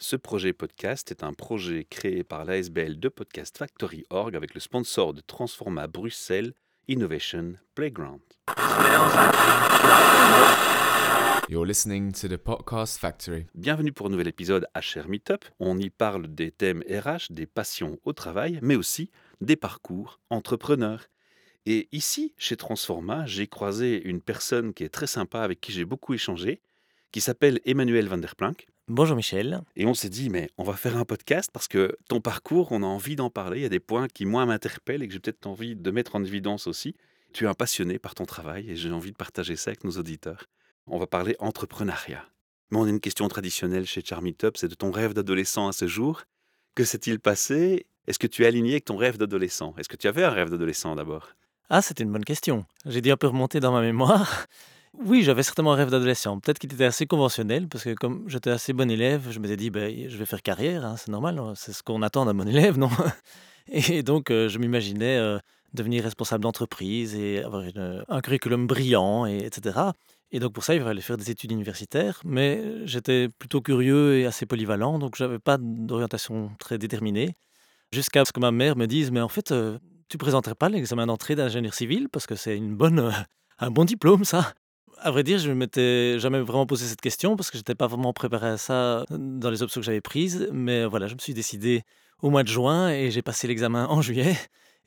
Ce projet podcast est un projet créé par l'ASBL de Podcast Factory Org avec le sponsor de Transforma Bruxelles Innovation Playground. You're listening to the Podcast Factory. Bienvenue pour un nouvel épisode HR Meetup. On y parle des thèmes RH, des passions au travail, mais aussi des parcours entrepreneurs. Et ici, chez Transforma, j'ai croisé une personne qui est très sympa, avec qui j'ai beaucoup échangé, qui s'appelle Emmanuel Van der Planck. Bonjour Michel. Et on s'est dit, mais on va faire un podcast parce que ton parcours, on a envie d'en parler. Il y a des points qui, moi, m'interpellent et que j'ai peut-être envie de mettre en évidence aussi. Tu es un passionné par ton travail et j'ai envie de partager ça avec nos auditeurs. On va parler entrepreneuriat. Mais on a une question traditionnelle chez Charmy Top, c'est de ton rêve d'adolescent à ce jour. Que s'est-il passé? Est-ce que tu es aligné avec ton rêve d'adolescent? Est-ce que tu avais un rêve d'adolescent d'abord? Ah, c'est une bonne question. J'ai dû un peu remonter dans ma mémoire. Oui, j'avais certainement un rêve d'adolescent. Peut-être qu'il était assez conventionnel, parce que comme j'étais assez bon élève, je m'étais dit, ben, je vais faire carrière, hein, c'est normal, hein, c'est ce qu'on attend d'un bon élève, non? Et donc, euh, je m'imaginais euh, devenir responsable d'entreprise et avoir une- un curriculum brillant, et, etc. Et donc, pour ça, il fallait faire des études universitaires, mais j'étais plutôt curieux et assez polyvalent, donc j'avais pas d'orientation très déterminée. Jusqu'à ce que ma mère me dise, mais en fait, euh, tu présenterais pas l'examen d'entrée d'ingénieur civil, parce que c'est une bonne, euh, un bon diplôme, ça? À vrai dire, je ne m'étais jamais vraiment posé cette question parce que je n'étais pas vraiment préparé à ça dans les options que j'avais prises. Mais voilà, je me suis décidé au mois de juin et j'ai passé l'examen en juillet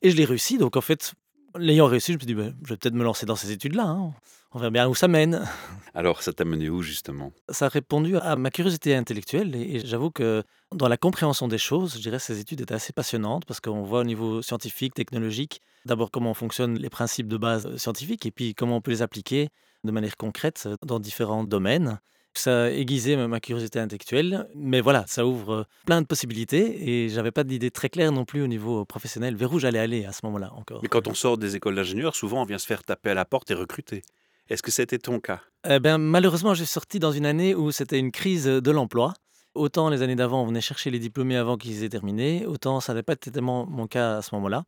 et je l'ai réussi. Donc en fait, l'ayant réussi, je me suis dit, ben, je vais peut-être me lancer dans ces études-là. hein. On verra bien où ça mène. Alors, ça t'a mené où justement? Ça a répondu à ma curiosité intellectuelle et, et j'avoue que dans la compréhension des choses, je dirais que ces études étaient assez passionnantes parce qu'on voit au niveau scientifique, technologique, d'abord comment fonctionnent les principes de base euh, scientifiques et puis comment on peut les appliquer de manière concrète euh, dans différents domaines. Ça a aiguisé ma- curiosité intellectuelle, mais voilà, ça ouvre euh, plein de possibilités et j'avais pas d'idée très claire non plus au niveau professionnel vers où j'allais aller à ce moment-là encore. Mais quand on sort des écoles d'ingénieurs, souvent on vient se faire taper à la porte et recruter. Est-ce que c'était ton cas? Eh ben, malheureusement, j'ai sorti dans une année où c'était une crise de l'emploi. Autant les années d'avant, on venait chercher les diplômés avant qu'ils aient terminé, autant ça n'avait pas été tellement mon cas à ce moment-là.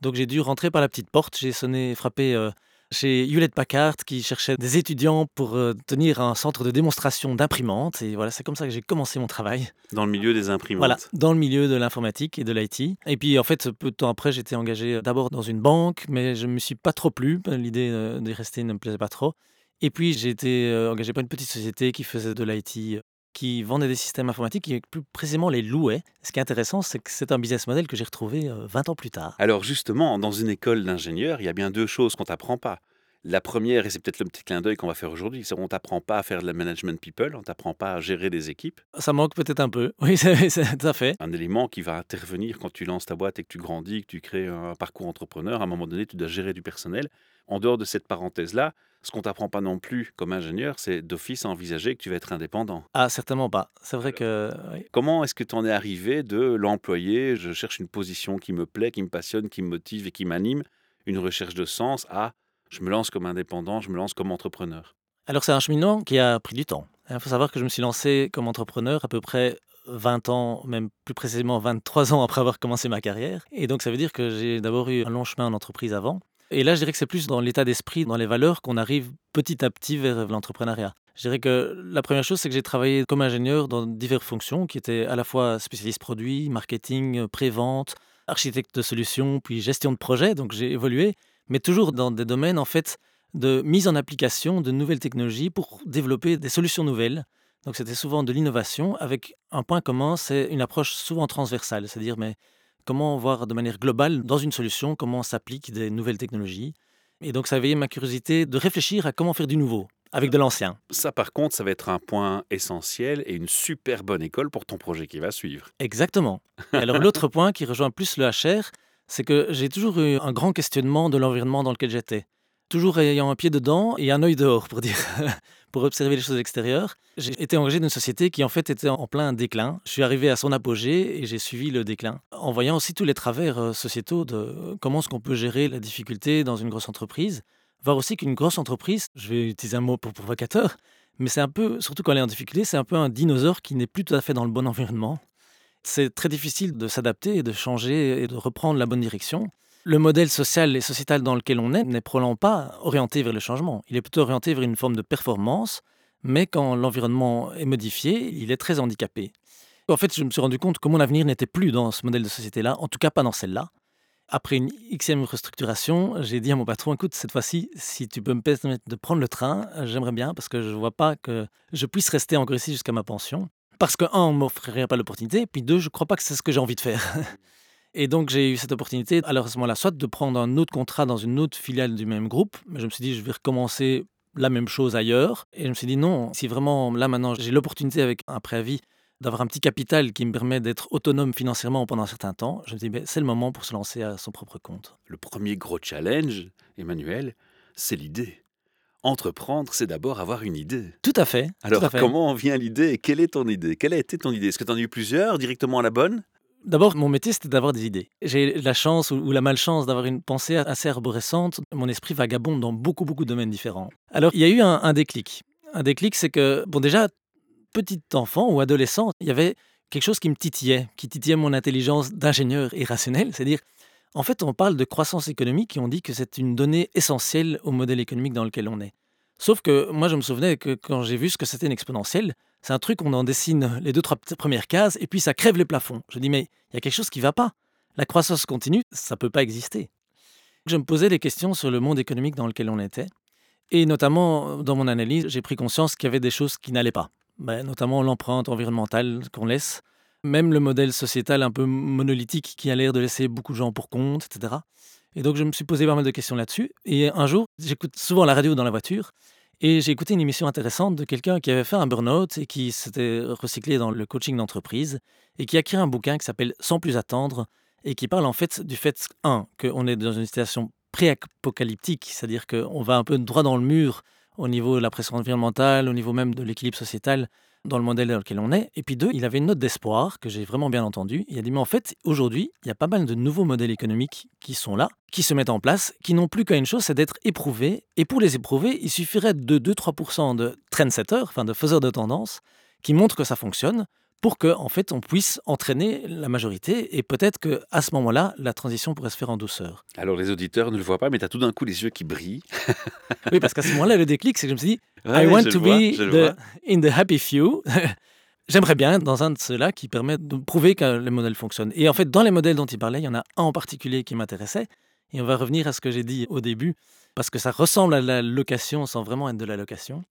Donc j'ai dû rentrer par la petite porte. J'ai sonné, frappé euh, chez Hewlett Packard qui cherchait des étudiants pour euh, tenir un centre de démonstration d'imprimantes. Et voilà, c'est comme ça que j'ai commencé mon travail. Dans le milieu des imprimantes Voilà, dans le milieu de l'informatique et de l'IT. Et puis en fait, peu de temps après, j'étais engagé d'abord dans une banque, mais je ne me suis pas trop plu. L'idée euh, d'y rester ne me plaisait pas trop. Et puis j'ai été euh, engagé par une petite société qui faisait de l'IT, euh, qui vendait des systèmes informatiques, qui plus précisément les louait. Ce qui est intéressant, c'est que c'est un business model que j'ai retrouvé euh, 20 ans plus tard. Alors justement, dans une école d'ingénieur, il y a bien deux choses qu'on t'apprend pas. La première, et c'est peut-être le petit clin d'œil qu'on va faire aujourd'hui, c'est qu'on t'apprend pas à faire de la management people, on t'apprend pas à gérer des équipes. Ça manque peut-être un peu. Oui, c'est- tout à fait. Un élément qui va intervenir quand tu lances ta boîte et que tu grandis, que tu crées un parcours entrepreneur, à un moment donné, tu dois gérer du personnel. En dehors de cette parenthèse-là, ce qu'on t'apprend pas non plus comme ingénieur, c'est d'office à envisager que tu vas être indépendant. Ah, certainement pas. C'est vrai que... oui. Comment est-ce que tu en es arrivé de l'employé, je cherche une position qui me plaît, qui me passionne, qui me motive et qui m'anime, une recherche de sens, à je me lance comme indépendant, je me lance comme entrepreneur? Alors c'est un cheminement qui a pris du temps. Il faut savoir que je me suis lancé comme entrepreneur à peu près 20 ans, même plus précisément 23 ans après avoir commencé ma carrière. Et donc ça veut dire que j'ai d'abord eu un long chemin en entreprise avant. Et là, je dirais que c'est plus dans l'état d'esprit, dans les valeurs qu'on arrive petit à petit vers l'entrepreneuriat. Je dirais que la première chose, c'est que j'ai travaillé comme ingénieur dans diverses fonctions qui étaient à la fois spécialiste produit, marketing, pré-vente, architecte de solutions, puis gestion de projet. Donc j'ai évolué, mais toujours dans des domaines en fait de mise en application de nouvelles technologies pour développer des solutions nouvelles. Donc c'était souvent de l'innovation avec un point commun, c'est une approche souvent transversale, c'est-à-dire mais comment voir de manière globale dans une solution comment s'appliquent des nouvelles technologies. Et donc ça a éveillé ma curiosité de réfléchir à comment faire du nouveau avec de l'ancien. Ça, par contre, ça va être un point essentiel et une super bonne école pour ton projet qui va suivre. Exactement. Et alors l'autre point qui rejoint plus le HR, c'est que j'ai toujours eu un grand questionnement de l'environnement dans lequel j'étais. Toujours ayant un pied dedans et un œil dehors, pour dire, pour observer les choses extérieures. J'ai été engagé d'une société qui en fait était en plein déclin. Je suis arrivé à son apogée et j'ai suivi le déclin. En voyant aussi tous les travers euh, sociétaux de euh, comment est-ce qu'on peut gérer la difficulté dans une grosse entreprise. Voir aussi qu'une grosse entreprise, je vais utiliser un mot pour provocateur, mais c'est un peu, surtout quand elle est en difficulté, c'est un peu un dinosaure qui n'est plus tout à fait dans le bon environnement. C'est très difficile de s'adapter et de changer et de reprendre la bonne direction. Le modèle social et sociétal dans lequel on est n'est probablement pas orienté vers le changement. Il est plutôt orienté vers une forme de performance, mais quand l'environnement est modifié, il est très handicapé. En fait, je me suis rendu compte que mon avenir n'était plus dans ce modèle de société-là, en tout cas pas dans celle-là. Après une xème restructuration, j'ai dit à mon patron, écoute, cette fois-ci, si tu peux me permettre de prendre le train, j'aimerais bien, parce que je ne vois pas que je puisse rester encore ici jusqu'à ma pension. Parce que, un, on ne m'offrirait pas l'opportunité, puis deux, je ne crois pas que c'est ce que j'ai envie de faire. Et donc, j'ai eu cette opportunité, alors à ce moment-là, soit de prendre un autre contrat dans une autre filiale du même groupe, mais je me suis dit, je vais recommencer la même chose ailleurs. Et je me suis dit, non, si vraiment, là maintenant, j'ai l'opportunité avec un préavis d'avoir un petit capital qui me permet d'être autonome financièrement pendant un certain temps, je me dis, ben, c'est le moment pour se lancer à son propre compte. Le premier gros challenge, Emmanuel, c'est l'idée. Entreprendre, c'est d'abord avoir une idée. Tout à fait. Alors, à fait. comment vient l'idée et quelle est ton idée? Quelle a été ton idée? Est-ce que tu en as eu plusieurs directement à la bonne? D'abord, mon métier, c'était d'avoir des idées. J'ai la chance ou la malchance d'avoir une pensée assez arborescente. Mon esprit vagabonde dans beaucoup, beaucoup de domaines différents. Alors, il y a eu un, déclic. Un déclic, c'est que, bon, déjà, petit enfant ou adolescent, il y avait quelque chose qui me titillait, qui titillait mon intelligence d'ingénieur irrationnel. C'est-à-dire, en fait, on parle de croissance économique et on dit que c'est une donnée essentielle au modèle économique dans lequel on est. Sauf que moi, je me souvenais que quand j'ai vu ce que c'était une exponentielle, c'est un truc, on en dessine les deux, trois premières cases et puis ça crève les plafonds. Je dis, mais il y a quelque chose qui ne va pas. La croissance continue, ça ne peut pas exister. Je me posais des questions sur le monde économique dans lequel on était. Et notamment, dans mon analyse, j'ai pris conscience qu'il y avait des choses qui n'allaient pas. Ben, notamment l'empreinte environnementale qu'on laisse, même le modèle sociétal un peu monolithique qui a l'air de laisser beaucoup de gens pour compte, etc. Et donc, je me suis posé pas mal de questions là-dessus. Et un jour, j'écoute souvent la radio dans la voiture. Et j'ai écouté une émission intéressante de quelqu'un qui avait fait un burn-out et qui s'était recyclé dans le coaching d'entreprise et qui a écrit un bouquin qui s'appelle Sans plus attendre et qui parle en fait du fait, un, qu'on est dans une situation pré-apocalyptique, c'est-à-dire qu'on va un peu droit dans le mur au niveau de la pression environnementale, au niveau même de l'équilibre sociétal dans le modèle dans lequel on est. Et puis deux, il avait une note d'espoir que j'ai vraiment bien entendu. Il a dit, mais en fait, aujourd'hui, il y a pas mal de nouveaux modèles économiques qui sont là, qui se mettent en place, qui n'ont plus qu'à une chose, c'est d'être éprouvés. Et pour les éprouver, il suffirait de 2-3% de trendsetters, enfin de faiseurs de tendance, qui montrent que ça fonctionne, pour que en fait on puisse entraîner la majorité et peut-être que à ce moment-là la transition pourrait se faire en douceur. Alors les auditeurs ne le voient pas mais tu as tout d'un coup les yeux qui brillent. oui parce qu'à ce moment-là le déclic c'est que je me suis dit I want to be the, in the happy few. J'aimerais bien dans un de ceux-là qui permet de prouver que le modèle fonctionne. Et en fait dans les modèles dont il parlait, il y en a un en particulier qui m'intéressait et on va revenir à ce que j'ai dit au début parce que ça ressemble à la location sans vraiment être de la location.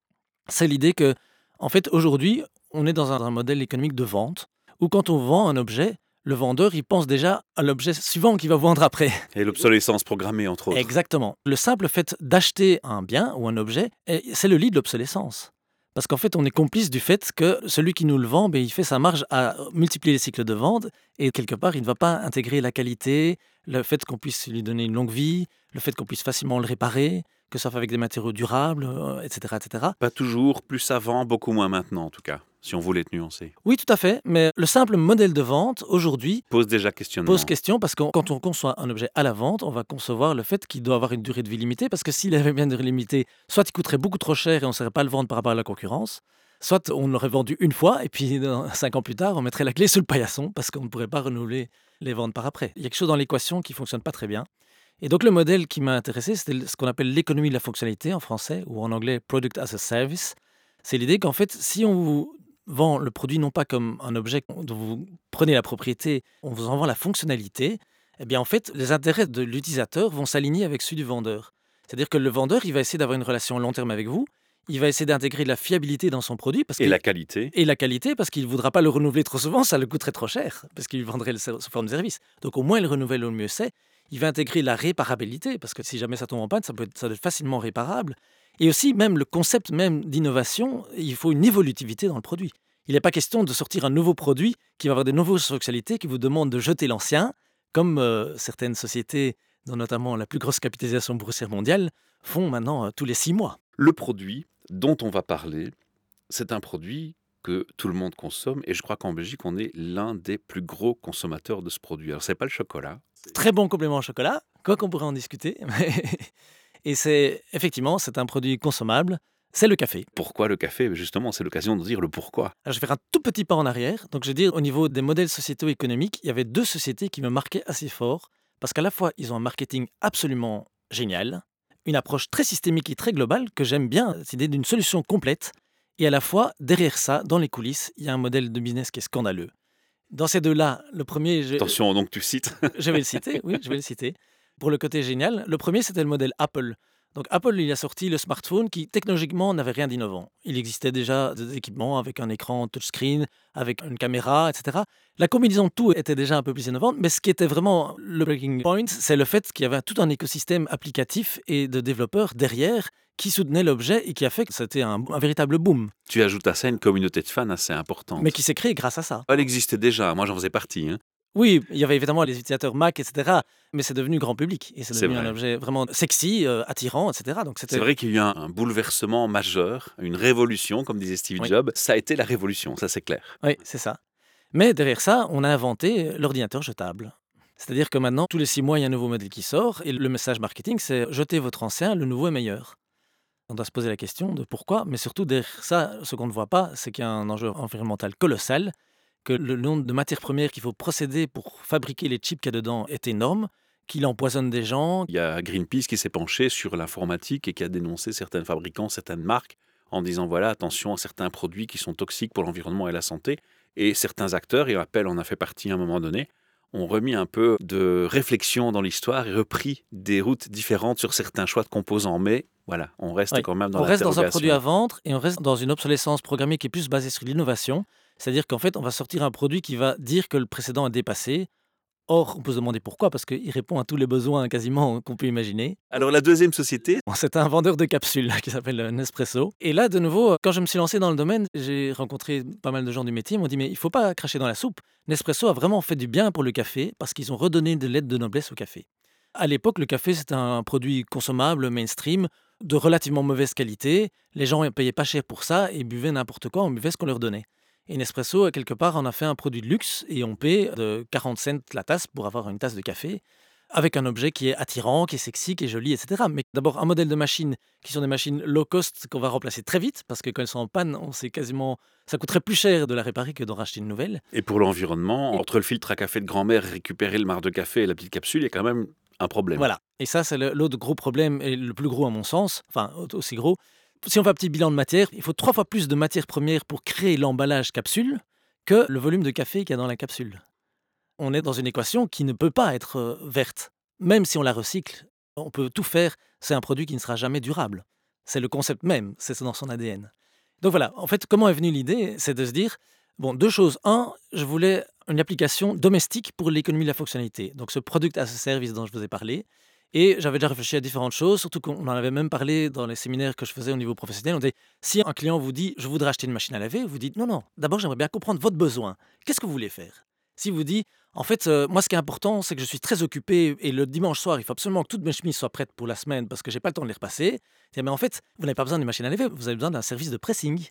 C'est l'idée que en fait aujourd'hui on est dans un, modèle économique de vente où quand on vend un objet, le vendeur, il pense déjà à l'objet suivant qu'il va vendre après. Et l'obsolescence programmée, entre autres. Exactement. Le simple fait d'acheter un bien ou un objet, c'est le lit de l'obsolescence. Parce qu'en fait, on est complice du fait que celui qui nous le vend, ben, il fait sa marge à multiplier les cycles de vente et quelque part, il ne va pas intégrer la qualité, le fait qu'on puisse lui donner une longue vie, le fait qu'on puisse facilement le réparer, que ça soit avec des matériaux durables, etc., etc. Pas toujours, plus avant, beaucoup moins maintenant en tout cas si on voulait être nuancé. Oui, tout à fait. Mais le simple modèle de vente, aujourd'hui, pose déjà question. Pose question parce que quand on conçoit un objet à la vente, on va concevoir le fait qu'il doit avoir une durée de vie limitée. Parce que s'il avait bien une durée limitée, soit il coûterait beaucoup trop cher et on ne saurait pas le vendre par rapport à la concurrence, soit on l'aurait vendu une fois et puis cinq ans plus tard, on mettrait la clé sous le paillasson parce qu'on ne pourrait pas renouveler les ventes par après. Il y a quelque chose dans l'équation qui fonctionne pas très bien. Et donc le modèle qui m'a intéressé, c'était ce qu'on appelle l'économie de la fonctionnalité en français ou en anglais Product as a Service. C'est l'idée qu'en fait, si on vous vend le produit non pas comme un objet dont vous prenez la propriété, on vous en vend la fonctionnalité, eh bien en fait, les intérêts de l'utilisateur vont s'aligner avec ceux du vendeur. C'est-à-dire que le vendeur, il va essayer d'avoir une relation long terme avec vous, il va essayer d'intégrer de la fiabilité dans son produit. Parce et la qualité. Et la qualité, parce qu'il ne voudra pas le renouveler trop souvent, ça le coûterait trop cher, parce qu'il vendrait le sous forme de service. Donc au moins, il renouvelle au mieux c'est. Il va intégrer la réparabilité, parce que si jamais ça tombe en panne, ça peut être, facilement réparable. Et aussi, même le concept même d'innovation, il faut une évolutivité dans le produit. Il n'est pas question de sortir un nouveau produit qui va avoir des nouvelles fonctionnalités qui vous demandent de jeter l'ancien, comme euh, certaines sociétés, dont notamment la plus grosse capitalisation boursière mondiale, font maintenant euh, tous les six mois. Le produit dont on va parler, c'est un produit que tout le monde consomme et je crois qu'en Belgique, on est l'un des plus gros consommateurs de ce produit. Alors, c'est pas le chocolat. Très bon complément au chocolat, quoi qu'on pourrait en discuter. et c'est effectivement, c'est un produit consommable c'est le café. Pourquoi le café? Justement, c'est l'occasion de dire le pourquoi. je vais faire un tout petit pas en arrière. Donc, je vais dire, au niveau des modèles sociétaux économiques, il y avait deux sociétés qui me marquaient assez fort, parce qu'à la fois, ils ont un marketing absolument génial, une approche très systémique et très globale que j'aime bien, cette idée d'une solution complète, et à la fois, derrière ça, dans les coulisses, il y a un modèle de business qui est scandaleux. Dans ces deux-là, le premier, je, Attention, donc tu cites. je vais le citer, oui, je vais le citer. Pour le côté génial, le premier, c'était le modèle Apple. Donc Apple, il a sorti le smartphone qui technologiquement n'avait rien d'innovant. Il existait déjà des équipements avec un écran touchscreen, avec une caméra, etc. La combinaison de tout était déjà un peu plus innovante, mais ce qui était vraiment le breaking point, c'est le fait qu'il y avait tout un écosystème applicatif et de développeurs derrière qui soutenaient l'objet et qui a fait que c'était un, un véritable boom, tu ajoutes à ça une communauté de fans assez importante. mais qui s'est créé grâce à ça. Elle existait déjà, moi j'en faisais partie. hein. Oui, il y avait évidemment les utilisateurs Mac, etc. Mais c'est devenu grand public et c'est devenu un objet vraiment sexy, euh, attirant, etc. Donc C'est vrai qu'il y a eu un, un bouleversement majeur, une révolution, comme disait Steve Oui. Jobs. Ça a été la révolution, ça c'est clair. Oui, c'est ça. Mais derrière ça, on a inventé l'ordinateur jetable. C'est-à-dire que maintenant, tous les six mois, il y a un nouveau modèle qui sort et le message marketing, c'est jetez votre ancien, le nouveau est meilleur. On doit se poser la question de pourquoi, mais surtout derrière ça, ce qu'on ne voit pas, c'est qu'il y a un enjeu environnemental colossal, que le nombre de matières premières qu'il faut procéder pour fabriquer les chips qu'il y a dedans est énorme, qu'il empoisonne des gens. Il y a Greenpeace qui s'est penché sur l'informatique et qui a dénoncé certains fabricants, certaines marques, en disant voilà, attention à certains produits qui sont toxiques pour l'environnement et la santé. Et certains acteurs, et Apple en a fait partie à un moment donné, ont remis un peu de réflexion dans l'histoire et repris des routes différentes sur certains choix de composants. Mais voilà, on reste Oui. quand même dans on reste dans un produit à vendre et on reste dans une obsolescence programmée qui est plus basée sur l'innovation. C'est-à-dire qu'en fait, on va sortir un produit qui va dire que le précédent est dépassé. Or, on peut se demander pourquoi, parce qu'il répond à tous les besoins quasiment qu'on peut imaginer. Alors la deuxième société, C'est un vendeur de capsules qui s'appelle euh, Nespresso. Et là, de nouveau, quand je me suis lancé dans le domaine, j'ai rencontré pas mal de gens du métier. Ils m'ont dit, mais il ne faut pas cracher dans la soupe. Nespresso a vraiment fait du bien pour le café parce qu'ils ont redonné de l'aide de noblesse au café. À l'époque, le café, c'était un produit consommable, mainstream, de relativement mauvaise qualité. Les gens ne payaient pas cher pour ça et buvaient n'importe quoi, on buvait ce qu'on leur donnait. Et Nespresso, quelque part, en a fait un produit de luxe et on paie de 40 cents la tasse pour avoir une tasse de café avec un objet qui est attirant, qui est sexy, qui est joli, etc. Mais d'abord, un modèle de machines qui sont des machines low cost qu'on va remplacer très vite parce que quand elles sont en panne, on sait quasiment. Ça coûterait plus cher de la réparer que d'en racheter une nouvelle. et pour l'environnement, entre le filtre à café de grand-mère, récupérer le marc de café et la petite capsule, il y a quand même un problème. Voilà. Et ça, c'est l'autre gros problème, et le plus gros à mon sens, enfin au- aussi gros. Si on fait un petit bilan de matière, il faut trois fois plus de matières premières pour créer l'emballage capsule que le volume de café qu'il y a dans la capsule. On est dans une équation qui ne peut pas être euh, verte. Même si on la recycle, on peut tout faire, c'est un produit qui ne sera jamais durable. C'est le concept même, c'est dans son ADN. Donc voilà, en fait, comment est venue l'idée? C'est de se dire, bon, deux choses. Un, je voulais une application domestique pour l'économie de la fonctionnalité. Donc ce product as a service dont je vous ai parlé. Et j'avais déjà réfléchi à différentes choses, surtout qu'on en avait même parlé dans les séminaires que je faisais au niveau professionnel. On disait, si un client vous dit, je voudrais acheter une machine à laver, vous dites, non, non, d'abord j'aimerais bien comprendre votre besoin. Qu'est-ce que vous voulez faire? Si vous dit, en fait, euh, moi ce qui est important, c'est que je suis très occupé et le dimanche soir, il faut absolument que toutes mes chemises soient prêtes pour la semaine parce que j'ai pas le temps de les repasser. Mais en fait, vous n'avez pas besoin d'une machine à laver, vous avez besoin d'un service de pressing.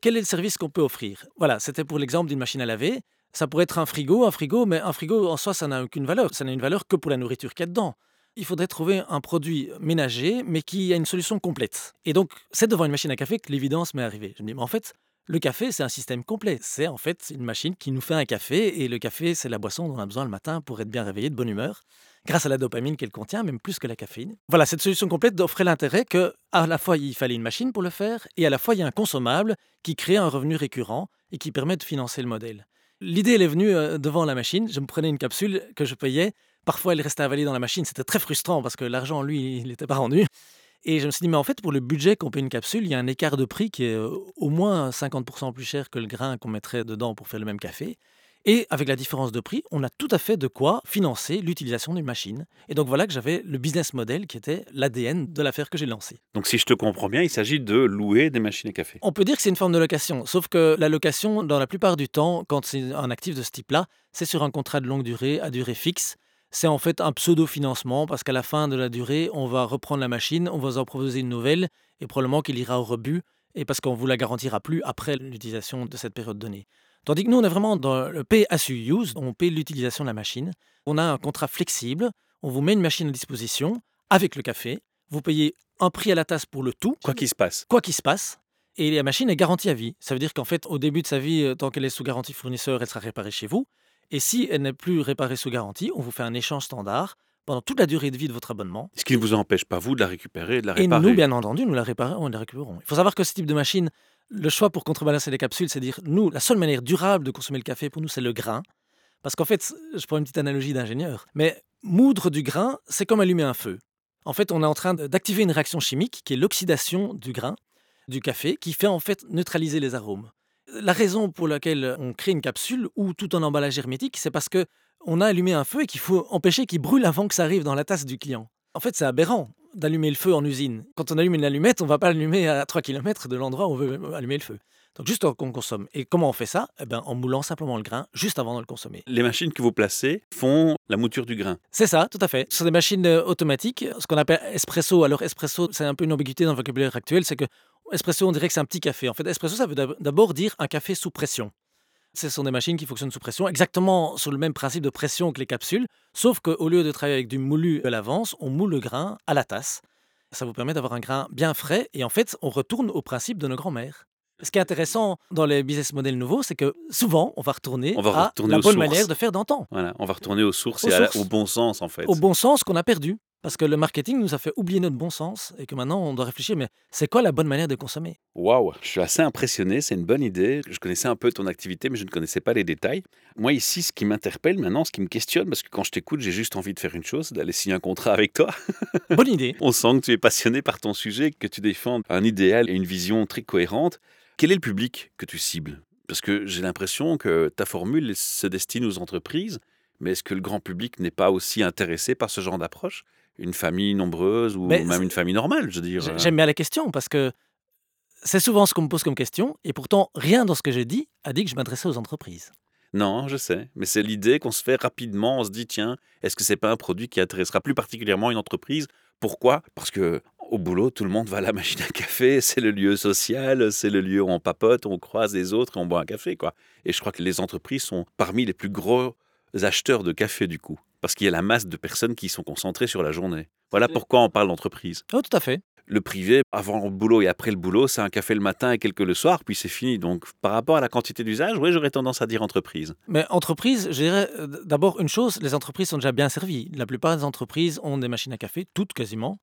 Quel est le service qu'on peut offrir? Voilà, c'était pour l'exemple d'une machine à laver. Ça pourrait être un frigo, un frigo, mais un frigo en soi, ça n'a aucune valeur. Ça n'a une valeur que pour la nourriture qu'il y a dedans. Il faudrait trouver un produit ménager, mais qui a une solution complète. Et donc, c'est devant une machine à café que l'évidence m'est arrivée. Je me dis, mais en fait, le café, c'est un système complet. C'est en fait une machine qui nous fait un café, et le café, c'est la boisson dont on a besoin le matin pour être bien réveillé, de bonne humeur, grâce à la dopamine qu'elle contient, même plus que la caféine. Voilà, cette solution complète offrait l'intérêt que, à la fois, il fallait une machine pour le faire, et à la fois, il y a un consommable qui crée un revenu récurrent et qui permet de financer le modèle. L'idée, elle est venue euh, devant la machine. Je me prenais une capsule que je payais. Parfois, elle restait avalée dans la machine. C'était très frustrant parce que l'argent, lui, il n'était pas rendu. Et je me suis dit, mais en fait, pour le budget qu'on paye une capsule, il y a un écart de prix qui est euh, au moins 50% plus cher que le grain qu'on mettrait dedans pour faire le même café. Et avec la différence de prix, on a tout à fait de quoi financer l'utilisation d'une machine. Et donc voilà que j'avais le business model qui était l'ADN de l'affaire que j'ai lancée. Donc si je te comprends bien, il s'agit de louer des machines à café. On peut dire que c'est une forme de location, sauf que la location, dans la plupart du temps, quand c'est un actif de ce type-là, c'est sur un contrat de longue durée à durée fixe. C'est en fait un pseudo-financement parce qu'à la fin de la durée, on va reprendre la machine, on va vous en proposer une nouvelle et probablement qu'il ira au rebut et parce qu'on vous la garantira plus après l'utilisation de cette période donnée. Tandis que nous, on est vraiment dans le pay as you use, on paye l'utilisation de la machine. On a un contrat flexible, on vous met une machine à disposition avec le café, vous payez un prix à la tasse pour le tout, Quoi qu'il se passe. quoi qu'il se passe. Et la machine est garantie à vie. Ça veut dire qu'en fait, au début de sa vie, euh, tant qu'elle est sous garantie fournisseur, elle sera réparée chez vous. Et si elle n'est plus réparée sous garantie, on vous fait un échange standard pendant toute la durée de vie de votre abonnement. Ce qui ne vous empêche pas, vous, de la récupérer et de la Et réparer. nous, bien entendu, nous la réparons et la récupérons. Il faut savoir que ce type de machine, le choix pour contrebalancer les capsules, c'est dire, nous, la seule manière durable de consommer le café, pour nous, c'est le grain. Parce qu'en fait, je prends une petite analogie d'ingénieur, mais moudre du grain, c'est comme allumer un feu. En fait, on est en train d'activer une réaction chimique qui est l'oxydation du grain, du café, qui fait en fait neutraliser les arômes. La raison pour laquelle on crée une capsule ou tout un emballage hermétique, c'est parce que on a allumé un feu et qu'il faut empêcher qu'il brûle avant que ça arrive dans la tasse du client. En fait, c'est aberrant d'allumer le feu en usine. Quand on allume une allumette, on ne va pas l'allumer à 3 km de l'endroit où on veut allumer le feu. Donc juste qu'on consomme. Et comment on fait ça? Eh ben, En moulant simplement le grain juste avant de le consommer. Les machines que vous placez font la mouture du grain. C'est ça, tout à fait. Ce sont des machines euh, automatiques, ce qu'on appelle espresso. Alors espresso, c'est un peu une ambiguïté dans le vocabulaire actuel, c'est que espresso, on dirait que c'est un petit café. En fait, espresso, ça veut d'abord dire un café sous pression. Ce sont des machines qui fonctionnent sous pression, exactement sur le même principe de pression que les capsules, sauf qu'au lieu de travailler avec du moulu à l'avance, on moule le grain à la tasse. Ça vous permet d'avoir un grain bien frais et en fait, on retourne au principe de nos grands-mères. Ce qui est intéressant dans les business models nouveaux, c'est que souvent, on va retourner, à la bonne manière de faire d'antan. Voilà, on va retourner aux sources et au bon sens, en fait. Au bon sens qu'on a perdu. Parce que le marketing nous a fait oublier notre bon sens et que maintenant on doit réfléchir, mais c'est quoi la bonne manière de consommer? Waouh, je suis assez impressionné, c'est une bonne idée. Je connaissais un peu ton activité, mais je ne connaissais pas les détails. Moi ici, ce qui m'interpelle maintenant, ce qui me questionne, parce que quand je t'écoute, j'ai juste envie de faire une chose, d'aller signer un contrat avec toi. Bonne idée. on sent que tu es passionné par ton sujet, que tu défends un idéal et une vision très cohérente. Quel est le public que tu cibles? Parce que j'ai l'impression que ta formule se destine aux entreprises, mais est-ce que le grand public n'est pas aussi intéressé par ce genre d'approche? Une famille nombreuse ou même une famille normale, je veux dire. Euh. J'aime bien la question parce que c'est souvent ce qu'on me pose comme question et pourtant rien dans ce que j'ai dit a dit que je m'adressais aux entreprises. Non, je sais, mais c'est l'idée qu'on se fait rapidement, on se dit tiens, est-ce que c'est pas un produit qui intéressera plus particulièrement une entreprise? Pourquoi? Parce que au boulot, tout le monde va à la machine à café, c'est le lieu social, c'est le lieu où on papote, on croise les autres et on boit un café quoi. Et je crois que les entreprises sont parmi les plus gros acheteurs de café du coup parce qu'il y a la masse de personnes qui sont concentrées sur la journée. Voilà pourquoi on parle d'entreprise. Oh, tout à fait. Le privé, avant le boulot et après le boulot, c'est un café le matin et quelques le soir, puis c'est fini. Donc, par rapport à la quantité d'usage, oui, j'aurais tendance à dire entreprise. Mais entreprise, je dirais euh, d'abord une chose les entreprises sont déjà bien servies. La plupart des entreprises ont des machines à café, toutes quasiment.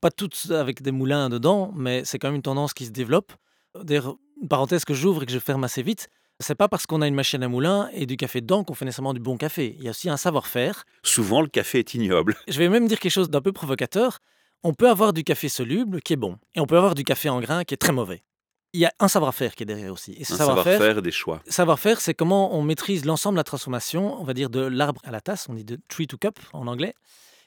Pas toutes avec des moulins dedans, mais c'est quand même une tendance qui se développe. D'ailleurs, une parenthèse que j'ouvre et que je ferme assez vite, c'est pas parce qu'on a une machine à moulin et du café dedans qu'on fait nécessairement du bon café. Il y a aussi un savoir-faire. Souvent, le café est ignoble. Je vais même dire quelque chose d'un peu provocateur. On peut avoir du café soluble qui est bon et on peut avoir du café en grain qui est très mauvais. Il y a un savoir-faire qui est derrière aussi. Et un savoir-faire des choix. Savoir-faire, c'est comment on maîtrise l'ensemble de la transformation, on va dire de l'arbre à la tasse, on dit de tree to cup en anglais.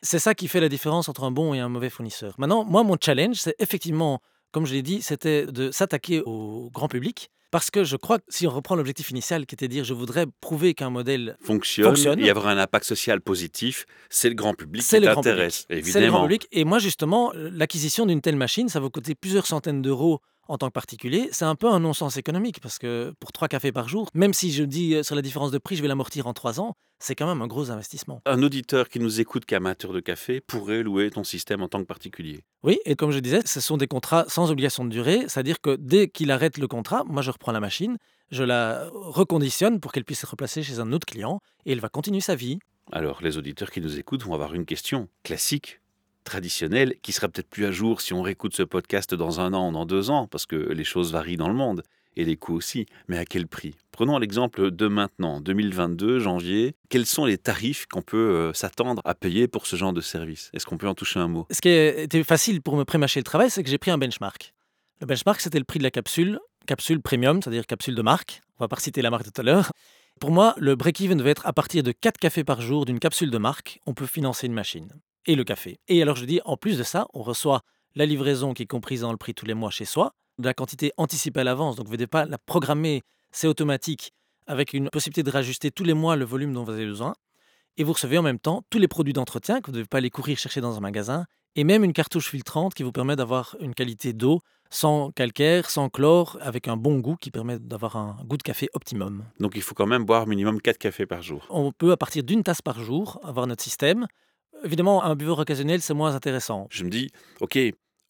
C'est ça qui fait la différence entre un bon et un mauvais fournisseur. Maintenant, moi, mon challenge, c'est effectivement, comme je l'ai dit, c'était de s'attaquer au grand public parce que je crois que si on reprend l'objectif initial qui était de dire je voudrais prouver qu'un modèle fonctionne, fonctionne, y avoir un impact social positif, c'est le grand public qui t'intéresse, évidemment. C'est le grand public. Et moi, justement, l'acquisition d'une telle machine, ça va coûter plusieurs centaines d'euros en tant que particulier, c'est un peu un non-sens économique parce que pour trois cafés par jour, même si je dis euh, sur la différence de prix, je vais l'amortir en trois ans, c'est quand même un gros investissement. Un auditeur qui nous écoute, qui est amateur de café, pourrait louer ton système en tant que particulier. Oui, et comme je disais, ce sont des contrats sans obligation de durée, c'est-à-dire que dès qu'il arrête le contrat, moi je reprends la machine, je la reconditionne pour qu'elle puisse être placée chez un autre client et elle va continuer sa vie. Alors les auditeurs qui nous écoutent vont avoir une question classique traditionnel, qui sera peut-être plus à jour si on réécoute ce podcast dans un an ou dans deux ans, parce que les choses varient dans le monde, et les coûts aussi. Mais à quel prix? Prenons l'exemple de maintenant, 2022, janvier. Quels sont les tarifs qu'on peut euh, s'attendre à payer pour ce genre de service? Est-ce qu'on peut en toucher un mot? Ce qui était facile pour me prémâcher le travail, c'est que j'ai pris un benchmark. Le benchmark, c'était le prix de la capsule, capsule premium, c'est-à-dire capsule de marque. On va pas citer la marque tout à l'heure. Pour moi, le break-even devait être à partir de 4 cafés par jour d'une capsule de marque, on peut financer une machine et le café. Et alors je dis, en plus de ça, on reçoit la livraison qui est comprise dans le prix tous les mois chez soi, de la quantité anticipée à l'avance, donc vous ne devez pas la programmer, c'est automatique, avec une possibilité de rajuster tous les mois le volume dont vous avez besoin. Et vous recevez en même temps tous les produits d'entretien que vous ne devez pas aller courir chercher dans un magasin, et même une cartouche filtrante qui vous permet d'avoir une qualité d'eau sans calcaire, sans chlore, avec un bon goût qui permet d'avoir un goût de café optimum. Donc il faut quand même boire minimum 4 cafés par jour. On peut, à partir d'une tasse par jour, avoir notre système. Évidemment, un buveur occasionnel, c'est moins intéressant. Je me dis, OK,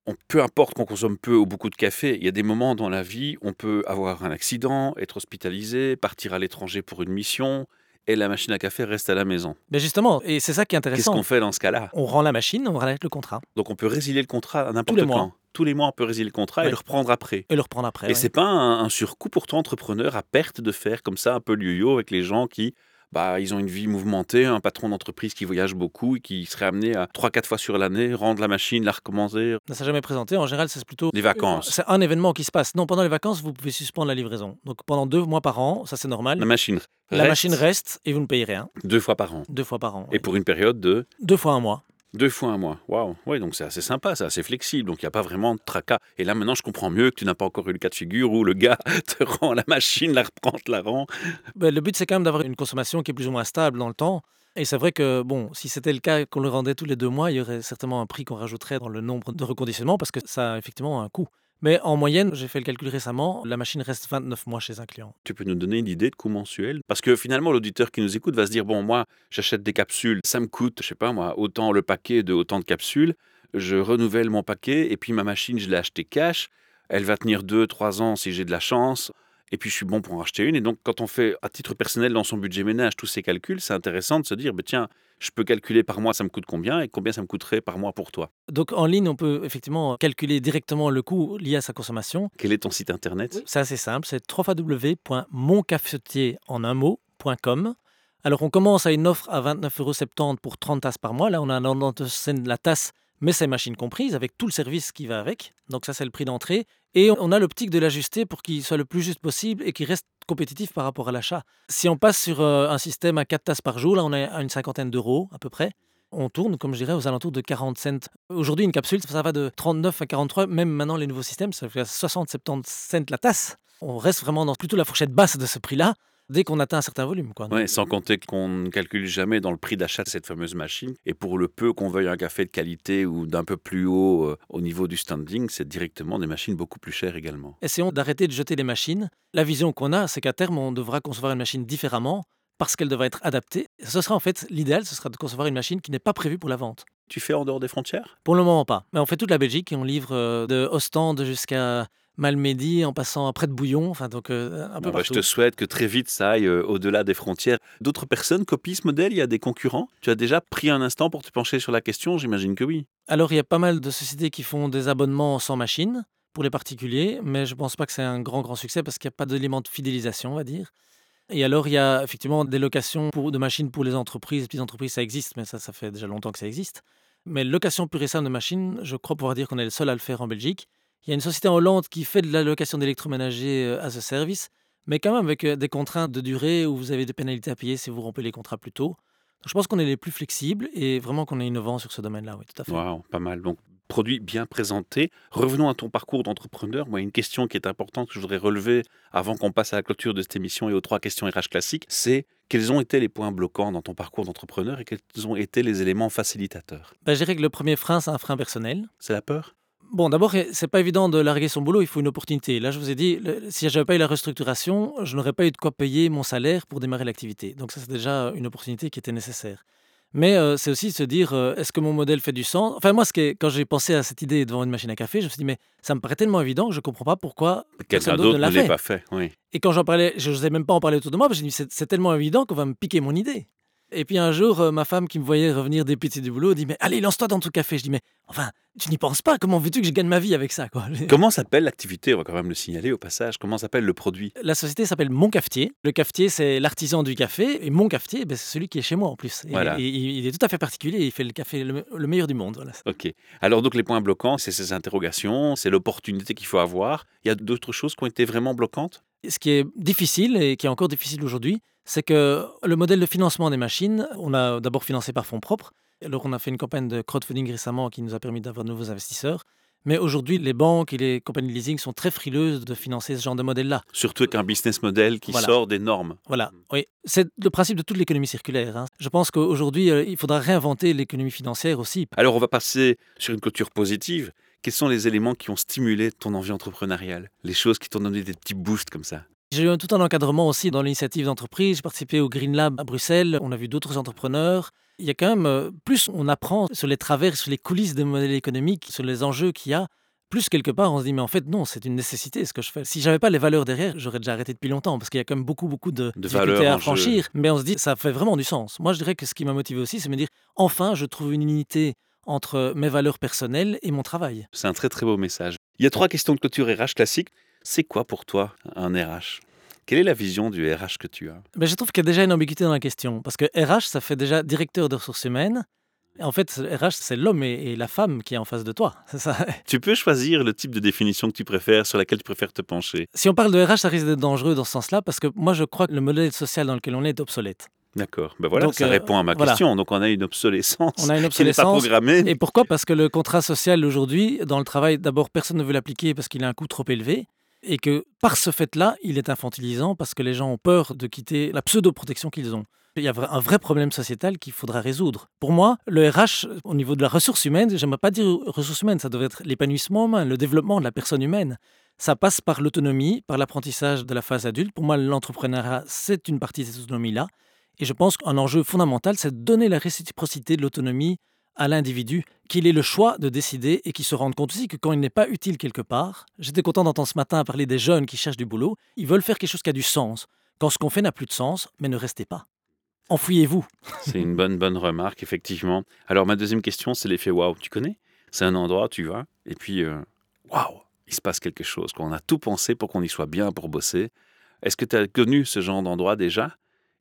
on, peu importe qu'on consomme peu ou beaucoup de café, il y a des moments dans la vie, on peut avoir un accident, être hospitalisé, partir à l'étranger pour une mission, et la machine à café reste à la maison. Mais justement, et c'est ça qui est intéressant. Qu'est-ce qu'on fait dans ce cas-là? On rend la machine, on arrête le contrat. Donc on peut résilier le contrat à n'importe quand. Tous les mois, on peut résilier le contrat et le reprendre après. Et le reprendre après. Et c'est pas un, un, surcoût pour ton entrepreneur à perte de faire comme ça un peu le yo-yo avec les gens qui bah, ils ont une vie mouvementée, un patron d'entreprise qui voyage beaucoup et qui serait amené à 3-4 fois sur l'année rendre la machine, la recommander. Ça s'est jamais présenté. En général, c'est plutôt Les vacances. C'est un événement qui se passe. Non, pendant les vacances, vous pouvez suspendre la livraison. Donc pendant deux mois par an, ça c'est normal. La machine La reste machine reste et vous ne payez rien. deux fois par an. Deux fois par an. Et pour une période de Deux fois un mois. Deux fois un mois. Waouh. Oui, donc c'est assez sympa, c'est assez flexible. Donc il n'y a pas vraiment de tracas. Et là maintenant, je comprends mieux que tu n'as pas encore eu le cas de figure où le gars te rend la machine, la reprend, te la rend. Ben, le but, c'est quand même d'avoir une consommation qui est plus ou moins stable dans le temps. Et c'est vrai que, bon, si c'était le cas qu'on le rendait tous les deux mois, il y aurait certainement un prix qu'on rajouterait dans le nombre de reconditionnements parce que ça a effectivement un coût. Mais en moyenne, j'ai fait le calcul récemment, la machine reste 29 mois chez un client. Tu peux nous donner une idée de coût mensuel? Parce que finalement, l'auditeur qui nous écoute va se dire bon, moi, j'achète des capsules, ça me coûte, je sais pas moi, autant le paquet de autant de capsules. Je renouvelle mon paquet et puis ma machine, je l'ai achetée cash. Elle va tenir 2-3 ans si j'ai de la chance. Et puis je suis bon pour en acheter une. Et donc, quand on fait à titre personnel dans son budget ménage tous ces calculs, c'est intéressant de se dire bah, tiens, je peux calculer par mois ça me coûte combien et combien ça me coûterait par mois pour toi? Donc en ligne, on peut effectivement calculer directement le coût lié à sa consommation. Quel est ton site internet? C'est assez simple, c'est www.moncafetier en un mot.com. Alors on commence à une offre à 29,70 euros pour 30 tasses par mois. Là, on a 90 cents la tasse, mais c'est machine comprise, avec tout le service qui va avec. Donc ça, c'est le prix d'entrée. Et on a l'optique de l'ajuster pour qu'il soit le plus juste possible et qu'il reste compétitif par rapport à l'achat. Si on passe sur euh, un système à 4 tasses par jour, là, on est à une cinquantaine d'euros à peu près. On tourne, comme je dirais, aux alentours de 40 cents. Aujourd'hui, une capsule, ça va de 39 à 43. Même maintenant, les nouveaux systèmes, ça fait 60-70 cents la tasse. On reste vraiment dans plutôt la fourchette basse de ce prix-là, dès qu'on atteint un certain volume. Quoi. Ouais, sans compter qu'on ne calcule jamais dans le prix d'achat de cette fameuse machine. Et pour le peu qu'on veuille un café de qualité ou d'un peu plus haut euh, au niveau du standing, c'est directement des machines beaucoup plus chères également. Essayons d'arrêter de jeter les machines. La vision qu'on a, c'est qu'à terme, on devra concevoir une machine différemment parce qu'elle devra être adaptée. Ce sera en fait l'idéal, ce sera de concevoir une machine qui n'est pas prévue pour la vente. Tu fais en dehors des frontières? Pour le moment, pas. Mais on fait toute la Belgique et on livre euh, de Ostende jusqu'à Malmedy en passant après de Bouillon, enfin donc euh, un peu Bon, bah. Je te souhaite que très vite ça aille euh, au-delà des frontières. D'autres personnes copient ce modèle Il y a des concurrents? Tu as déjà pris un instant pour te pencher sur la question? J'imagine que oui. Alors il y a pas mal de sociétés qui font des abonnements sans machine pour les particuliers, mais je pense pas que c'est un grand grand succès parce qu'il n'y a pas d'élément de fidélisation, on va dire. Et alors il y a effectivement des locations pour, de machines pour les entreprises, les petites entreprises ça existe, mais ça ça fait déjà longtemps que ça existe. Mais location pure et simple de machines, je crois pouvoir dire qu'on est le seul à le faire en Belgique. Il y a une société en Hollande qui fait de la location d'électroménager euh, as a service, mais quand même avec euh, des contraintes de durée où vous avez des pénalités à payer si vous rompez les contrats plus tôt. Donc, je pense qu'on est les plus flexibles et vraiment qu'on est innovant sur ce domaine-là, oui, tout à fait. Waouh, pas mal. Donc, produit bien présenté. Revenons à ton parcours d'entrepreneur. Moi, une question qui est importante que je voudrais relever avant qu'on passe à la clôture de cette émission et aux trois questions RH classiques, c'est quels ont été les points bloquants dans ton parcours d'entrepreneur et quels ont été les éléments facilitateurs? Ben, je dirais que le premier frein, c'est un frein personnel. C'est la peur? Bon, d'abord, c'est pas évident de larguer son boulot, il faut une opportunité. Là, je vous ai dit, le- si j'avais pas eu la restructuration, je n'aurais pas eu de quoi payer mon salaire pour démarrer l'activité. Donc ça, c'est déjà une opportunité qui était nécessaire. Mais euh, c'est aussi se dire, euh, est-ce que mon modèle fait du sens? Enfin, moi, ce qui est- quand j'ai pensé à cette idée devant une machine à café, je me suis dit, mais ça me paraît tellement évident que je comprends pas pourquoi Quelqu'un d'autre ne l'a pas fait. Oui. Et quand j'en parlais, je n'osais même pas en parler autour de moi, parce que dis, c'est c'est tellement évident qu'on va me piquer mon idée. Et puis un jour, euh, ma femme qui me voyait revenir députée du boulot dit, mais allez, lance-toi dans ton café. Je dis, mais enfin, tu n'y penses pas, comment veux-tu que je gagne ma vie avec ça quoi Comment s'appelle l'activité? On va quand même le signaler au passage. Comment s'appelle le produit? La société s'appelle Mon Cafetier. Le cafetier, c'est l'artisan du café. Et mon cafetier, ben, c'est celui qui est chez moi en plus. Et- Voilà. Et, il il est tout à fait particulier. Il fait le café le, le meilleur du monde. Voilà. Ok. Alors donc les points bloquants, c'est ces interrogations, c'est l'opportunité qu'il faut avoir. Il y a d'autres choses qui ont été vraiment bloquantes? Ce qui est difficile et qui est encore difficile aujourd'hui, c'est que le modèle de financement des machines, on a d'abord financé par fonds propres. Alors on a fait une campagne de crowdfunding récemment qui nous a permis d'avoir de nouveaux investisseurs. Mais aujourd'hui, les banques et les compagnies de leasing sont très frileuses de financer ce genre de modèle-là. Surtout avec un business model qui Voilà. sort des normes. Voilà, oui. C'est le principe de toute l'économie circulaire. hein. Je pense qu'aujourd'hui, euh, il faudra réinventer l'économie financière aussi. Alors on va passer sur une clôture positive. Quels sont les éléments qui ont stimulé ton envie entrepreneuriale? Les choses qui t'ont donné des petits boosts comme ça? J'ai eu tout un encadrement aussi dans l'initiative d'entreprise. J'ai participé au Green Lab à Bruxelles. On a vu d'autres entrepreneurs. Il y a quand même, euh, plus on apprend sur les travers, sur les coulisses des modèles économiques, sur les enjeux qu'il y a, plus quelque part on se dit, mais en fait, non, c'est une nécessité ce que je fais. Si j'avais pas les valeurs derrière, j'aurais déjà arrêté depuis longtemps parce qu'il y a quand même beaucoup, beaucoup de, De difficultés à jeu. franchir. Mais on se dit, ça fait vraiment du sens. Moi, je dirais que ce qui m'a motivé aussi, c'est me dire, enfin, je trouve une unité entre mes valeurs personnelles et mon travail. C'est un très très beau message. Il y a trois questions de clôture RH classiques. C'est quoi pour toi un RH Quelle est la vision du RH que tu as? Mais je trouve qu'il y a déjà une ambiguïté dans la question. Parce que RH, ça fait déjà directeur de ressources humaines. En fait, RH, c'est l'homme et, et la femme qui est en face de toi. Ça. Tu peux choisir le type de définition que tu préfères, sur laquelle tu préfères te pencher. Si on parle de RH, ça risque d'être dangereux dans ce sens-là, parce que moi, je crois que le modèle social dans lequel on est est obsolète. D'accord. Ben voilà, Donc, ça euh, répond à ma voilà. question. Donc on a une obsolescence. On a une qui n'est pas obsolescence. programmée. Et pourquoi? Parce que le contrat social aujourd'hui, dans le travail, d'abord, personne ne veut l'appliquer parce qu'il a un coût trop élevé. Et que par ce fait-là, il est infantilisant parce que les gens ont peur de quitter la pseudo-protection qu'ils ont. Il y a un vrai problème sociétal qu'il faudra résoudre. Pour moi, le RH, au niveau de la ressource humaine, j'aimerais pas dire ressource humaine, ça devrait être l'épanouissement humain, le développement de la personne humaine. Ça passe par l'autonomie, par l'apprentissage de la phase adulte. Pour moi, l'entrepreneuriat, c'est une partie de cette autonomie-là. Et je pense qu'un enjeu fondamental, c'est de donner la réciprocité de l'autonomie à l'individu, qu'il ait le choix de décider et qu'il se rende compte aussi que quand il n'est pas utile quelque part, j'étais content d'entendre ce matin parler des jeunes qui cherchent du boulot, ils veulent faire quelque chose qui a du sens. Quand ce qu'on fait n'a plus de sens, mais ne restez pas. Enfuyez-vous. C'est une bonne, bonne remarque, effectivement. Alors, ma deuxième question, c'est l'effet waouh. Tu connais? C'est un endroit tu vas, et puis, euh, waouh, il se passe quelque chose. qu'on a tout pensé pour qu'on y soit bien pour bosser. Est-ce que tu as connu ce genre d'endroit déjà?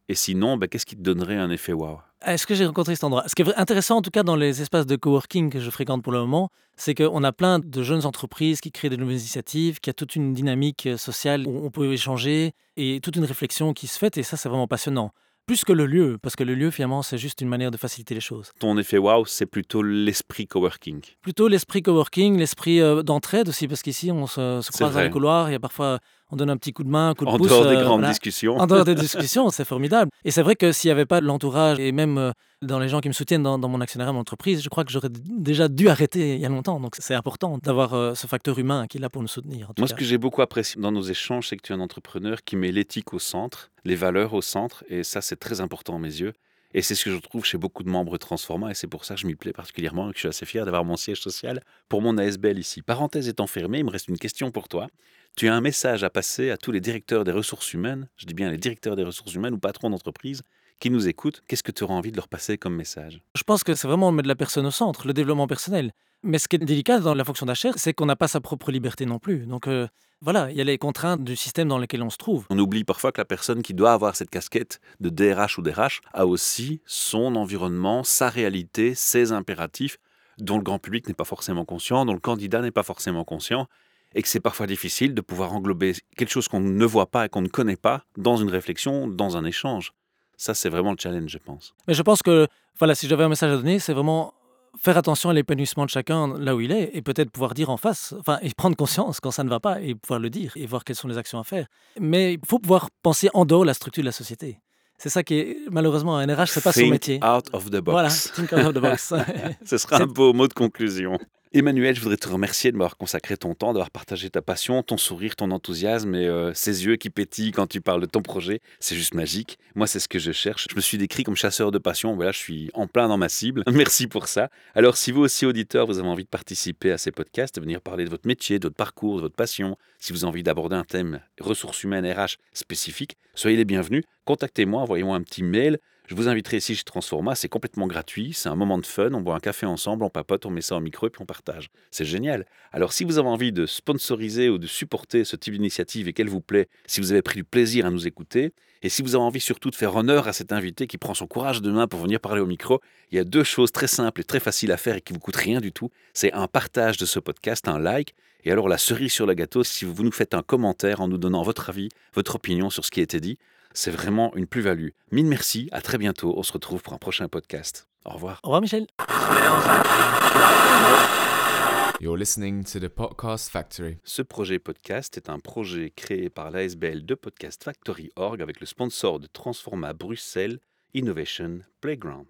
Et sinon, ben, qu'est-ce qui te donnerait un effet waouh Est-ce que j'ai rencontré cet endroit Ce qui est intéressant, en tout cas, dans les espaces de coworking que je fréquente pour le moment, c'est qu'on a plein de jeunes entreprises qui créent de nouvelles initiatives, qui a toute une dynamique euh, sociale où on peut échanger et toute une réflexion qui se fait, et ça, c'est vraiment passionnant. Plus que le lieu, parce que le lieu, finalement, c'est juste une manière de faciliter les choses. Ton effet waouh, c'est plutôt l'esprit coworking. Plutôt l'esprit coworking, l'esprit euh, d'entraide aussi, parce qu'ici, on se, se croise dans les couloirs, il y a parfois, on donne un petit coup de main, un coup de En pouce. dehors des euh, grandes voilà. discussions. En dehors des discussions, c'est formidable. Et c'est vrai que s'il n'y avait pas de l'entourage et même euh, dans les gens qui me soutiennent dans, dans mon actionnariat, mon entreprise, je crois que j'aurais déjà dû arrêter il y a longtemps. Donc c'est important d'avoir euh, ce facteur humain qui est là pour nous soutenir. Moi, ce que j'ai beaucoup apprécié dans nos échanges, c'est que tu es un entrepreneur qui met l'éthique au centre, les valeurs au centre, et ça, c'est très important à mes yeux. Et c'est ce que je trouve chez beaucoup de membres Transforma, et c'est pour ça que je m'y plais particulièrement et que je suis assez fier d'avoir mon siège social pour mon ASBL ici. Parenthèse étant fermée, il me reste une question pour toi. Tu as un message à passer à tous les directeurs des ressources humaines, je dis bien les directeurs des ressources humaines ou patrons d'entreprise, qui nous écoutent. Qu'est-ce que tu auras envie de leur passer comme message? Je pense que c'est vraiment mettre la personne au centre, le développement personnel. Mais ce qui est délicat dans la fonction d'achat, c'est qu'on n'a pas sa propre liberté non plus. Donc euh, voilà, il y a les contraintes du système dans lequel on se trouve. On oublie parfois que la personne qui doit avoir cette casquette de DRH ou DRH a aussi son environnement, sa réalité, ses impératifs, dont le grand public n'est pas forcément conscient, dont le candidat n'est pas forcément conscient, et que c'est parfois difficile de pouvoir englober quelque chose qu'on ne voit pas et qu'on ne connaît pas dans une réflexion, dans un échange. Ça, c'est vraiment le challenge, je pense. Mais je pense que, voilà, si j'avais un message à donner, c'est vraiment faire attention à l'épanouissement de chacun là où il est et peut-être pouvoir dire en face, enfin, et prendre conscience quand ça ne va pas et pouvoir le dire et voir quelles sont les actions à faire. Mais il faut pouvoir penser en dehors de la structure de la société. C'est ça qui est, malheureusement, un RH, c'est pas son métier. out of the box. Voilà, think out of the box. Ce sera un beau mot de conclusion. Emmanuel, je voudrais te remercier de m'avoir consacré ton temps, d'avoir partagé ta passion, ton sourire, ton enthousiasme et euh, ces yeux qui pétillent quand tu parles de ton projet. C'est juste magique. Moi, c'est ce que je cherche. Je me suis décrit comme chasseur de passion. Voilà, je suis en plein dans ma cible. Merci pour ça. Alors, si vous aussi, auditeur, vous avez envie de participer à ces podcasts, de venir parler de votre métier, de votre parcours, de votre passion, si vous avez envie d'aborder un thème ressources humaines RH spécifique, soyez les bienvenus. Contactez-moi, envoyez-moi un petit mail. Je vous inviterai ici chez Transforma, c'est complètement gratuit, c'est un moment de fun, on boit un café ensemble, on papote, on met ça au micro et puis on partage. C'est génial. Alors si vous avez envie de sponsoriser ou de supporter ce type d'initiative et qu'elle vous plaît, si vous avez pris du plaisir à nous écouter, et si vous avez envie surtout de faire honneur à cet invité qui prend son courage de main pour venir parler au micro, il y a deux choses très simples et très faciles à faire et qui vous coûtent rien du tout. C'est un partage de ce podcast, un like, et alors la cerise sur le gâteau, si vous nous faites un commentaire en nous donnant votre avis, votre opinion sur ce qui a été dit, c'est vraiment une plus-value. Mille merci, à très bientôt, on se retrouve pour un prochain podcast. Au revoir. Au revoir, Michel. You're listening to the Podcast Factory. Ce projet podcast est un projet créé par l'ASBL de Podcast Factory Org avec le sponsor de Transforma Bruxelles Innovation Playground.